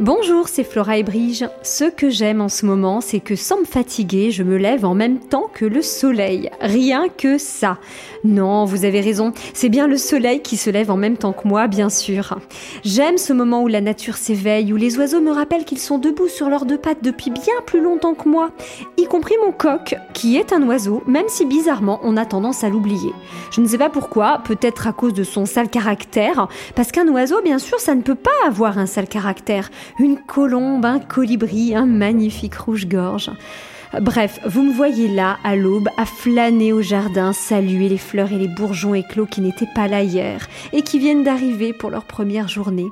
Bonjour, c'est Flora et Brige. Ce que j'aime en ce moment, c'est que sans me fatiguer, je me lève en même temps que le soleil. Rien que ça. Non, vous avez raison, c'est bien le soleil qui se lève en même temps que moi, bien sûr. J'aime ce moment où la nature s'éveille, où les oiseaux me rappellent qu'ils sont debout sur leurs deux pattes depuis bien plus longtemps que moi, y compris mon coq, qui est un oiseau, même si bizarrement on a tendance à l'oublier. Je ne sais pas pourquoi, peut-être à cause de son sale caractère, parce qu'un oiseau, bien sûr, ça ne peut pas avoir un sale caractère une colombe, un colibri, un magnifique rouge-gorge. Bref, vous me voyez là, à l'aube, à flâner au jardin, saluer les fleurs et les bourgeons éclos qui n'étaient pas là hier et qui viennent d'arriver pour leur première journée.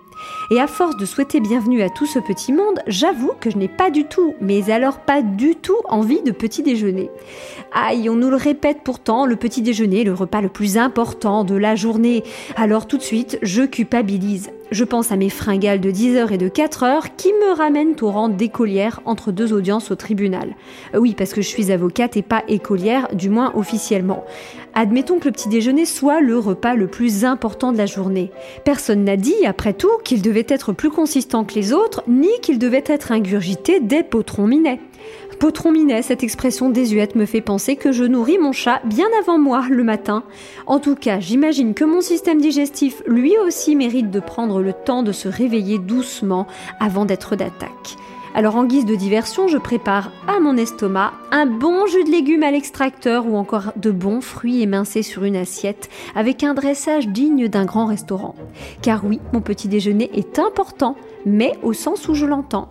Et à force de souhaiter bienvenue à tout ce petit monde, j'avoue que je n'ai pas du tout, mais alors pas du tout envie de petit déjeuner. Aïe, on nous le répète pourtant, le petit déjeuner est le repas le plus important de la journée. Alors tout de suite, je culpabilise. Je pense à mes fringales de 10h et de 4h qui me ramènent au rang d'écolière entre deux audiences au tribunal. Euh, oui, parce que je suis avocate et pas écolière, du moins officiellement. Admettons que le petit déjeuner soit le repas le plus important de la journée. Personne n'a dit, après tout, qu'il devait être plus consistant que les autres, ni qu'il devait être ingurgité des potrons minets. Potron minet, cette expression désuète me fait penser que je nourris mon chat bien avant moi le matin. En tout cas, j'imagine que mon système digestif lui aussi mérite de prendre le temps de se réveiller doucement avant d'être d'attaque. Alors en guise de diversion, je prépare à mon estomac un bon jus de légumes à l'extracteur ou encore de bons fruits émincés sur une assiette avec un dressage digne d'un grand restaurant. Car oui, mon petit déjeuner est important, mais au sens où je l'entends.